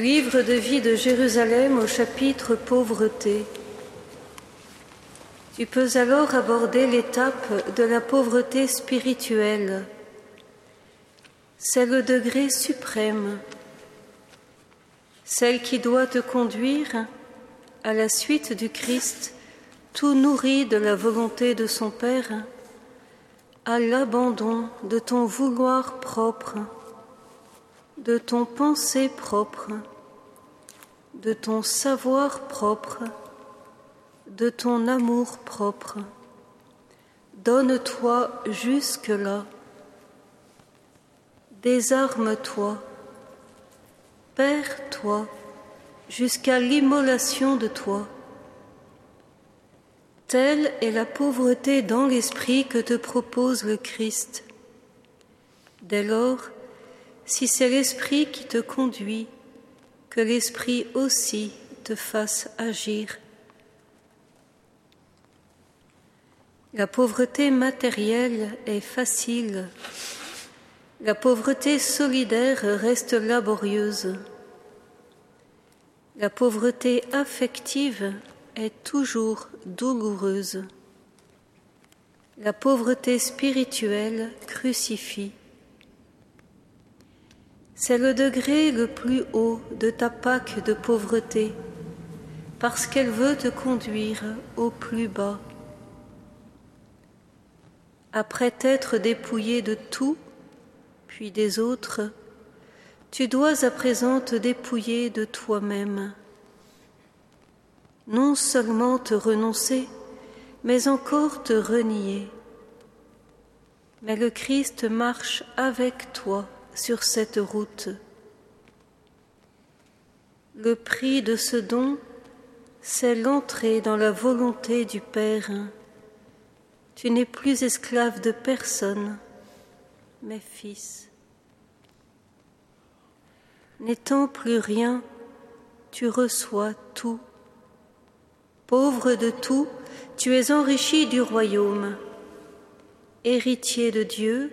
livre de vie de Jérusalem au chapitre Pauvreté. Tu peux alors aborder l'étape de la pauvreté spirituelle. C'est le degré suprême, celle qui doit te conduire à la suite du Christ, tout nourri de la volonté de son Père, à l'abandon de ton vouloir propre de ton pensée propre, de ton savoir propre, de ton amour propre. Donne-toi jusque-là. Désarme-toi. Perds-toi jusqu'à l'immolation de toi. Telle est la pauvreté dans l'esprit que te propose le Christ. Dès lors, si c'est l'Esprit qui te conduit, que l'Esprit aussi te fasse agir. La pauvreté matérielle est facile, la pauvreté solidaire reste laborieuse, la pauvreté affective est toujours douloureuse, la pauvreté spirituelle crucifie. C'est le degré le plus haut de ta Pâque de pauvreté, parce qu'elle veut te conduire au plus bas. Après t'être dépouillé de tout, puis des autres, tu dois à présent te dépouiller de toi-même. Non seulement te renoncer, mais encore te renier. Mais le Christ marche avec toi sur cette route. Le prix de ce don, c'est l'entrée dans la volonté du Père. Tu n'es plus esclave de personne, mais fils. N'étant plus rien, tu reçois tout. Pauvre de tout, tu es enrichi du royaume. Héritier de Dieu,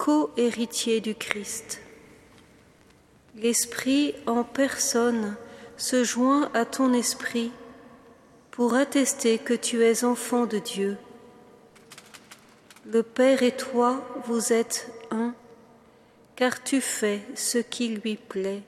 et co-héritier du Christ. L'Esprit en personne se joint à ton esprit pour attester que tu es enfant de Dieu. Le Père et toi, vous êtes un, car tu fais ce qui lui plaît.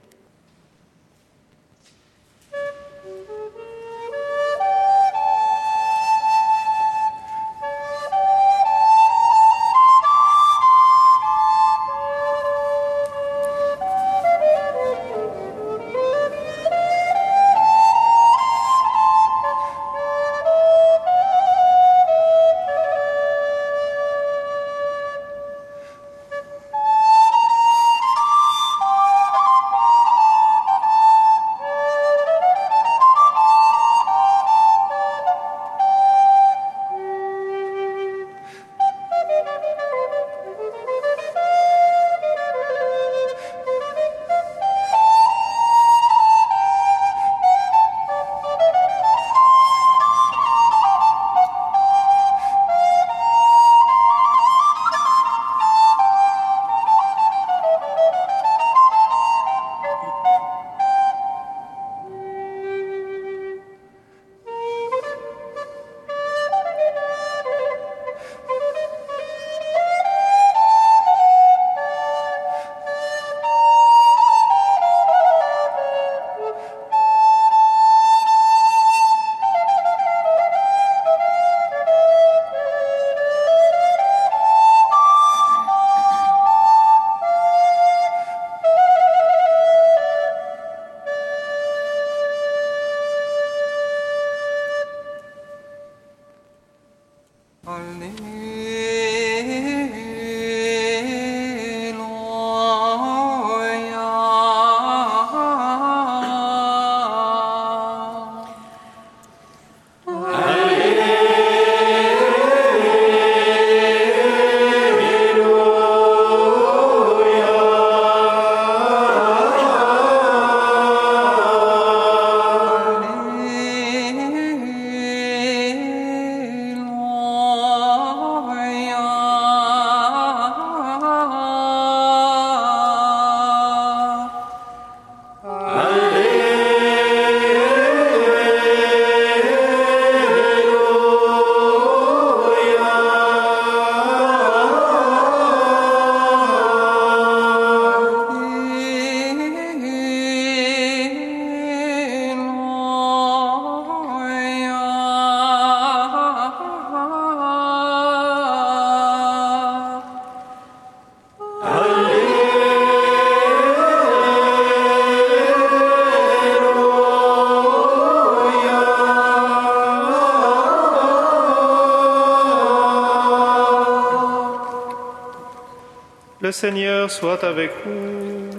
Seigneur soit avec vous.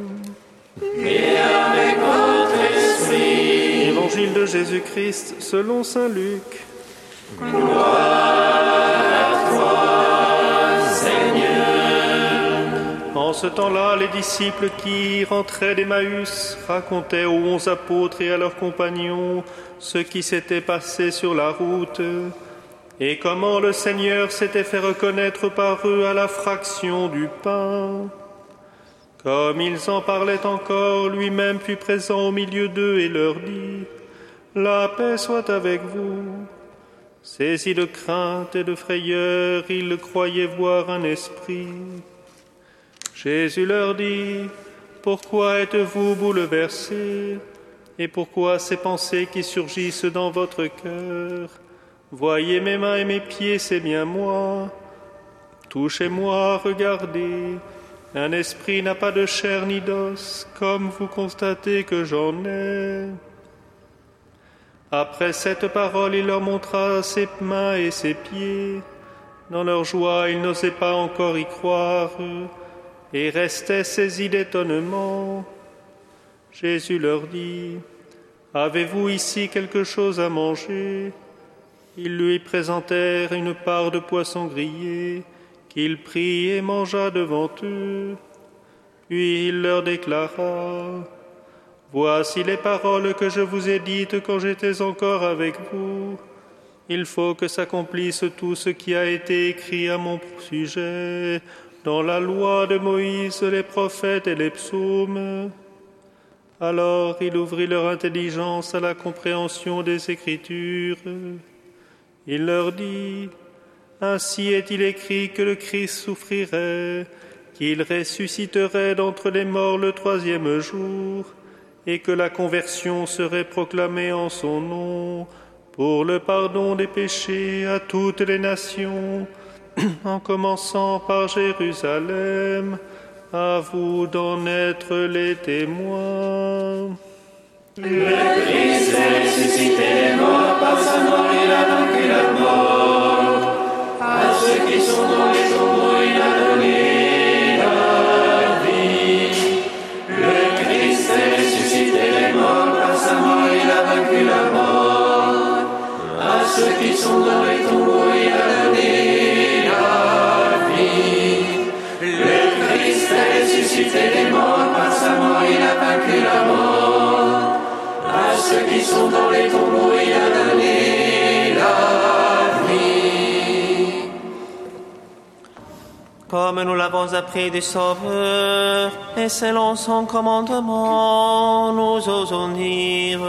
Avec votre esprit. Évangile de Jésus-Christ selon Saint Luc. En ce temps-là, les disciples qui rentraient d'Emmaüs racontaient aux onze apôtres et à leurs compagnons ce qui s'était passé sur la route et comment le Seigneur s'était fait reconnaître par eux à la fraction du pain. Comme ils en parlaient encore, lui-même fut présent au milieu d'eux et leur dit, La paix soit avec vous. Saisis de crainte et de frayeur, ils croyaient voir un esprit. Jésus leur dit, Pourquoi êtes-vous bouleversés? Et pourquoi ces pensées qui surgissent dans votre cœur? Voyez mes mains et mes pieds, c'est bien moi. Touchez-moi, regardez. Un esprit n'a pas de chair ni d'os, comme vous constatez que j'en ai. Après cette parole, il leur montra ses mains et ses pieds. Dans leur joie, ils n'osaient pas encore y croire et restaient saisis d'étonnement. Jésus leur dit, Avez-vous ici quelque chose à manger? Ils lui présentèrent une part de poisson grillé qu'il prit et mangea devant eux. Puis il leur déclara, Voici les paroles que je vous ai dites quand j'étais encore avec vous. Il faut que s'accomplisse tout ce qui a été écrit à mon sujet dans la loi de Moïse, les prophètes et les psaumes. Alors il ouvrit leur intelligence à la compréhension des Écritures. Il leur dit, Ainsi est-il écrit que le Christ souffrirait, qu'il ressusciterait d'entre les morts le troisième jour, et que la conversion serait proclamée en son nom pour le pardon des péchés à toutes les nations, en commençant par Jérusalem, à vous d'en être les témoins. Le Christ est ressuscité mort mort, il a vaincu la mort. À ceux qui sont dans les Comme nous l'avons appris du Sauveur, et selon son commandement, nous osons dire.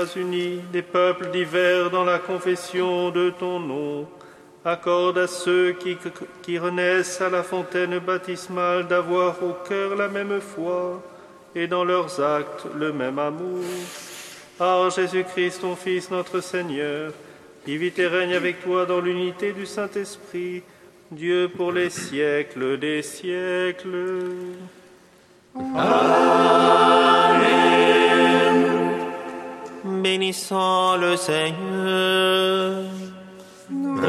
Dieu, tu as uni des peuples divers dans la confession de ton nom. Accorde à ceux qui, renaissent à la fontaine baptismale d'avoir au cœur la même foi et dans leurs actes le même amour. Par Jésus-Christ, ton Fils, notre Seigneur, qui vit et règne avec toi dans l'unité du Saint-Esprit, Dieu pour les siècles des siècles. Bénissons le Seigneur. Nous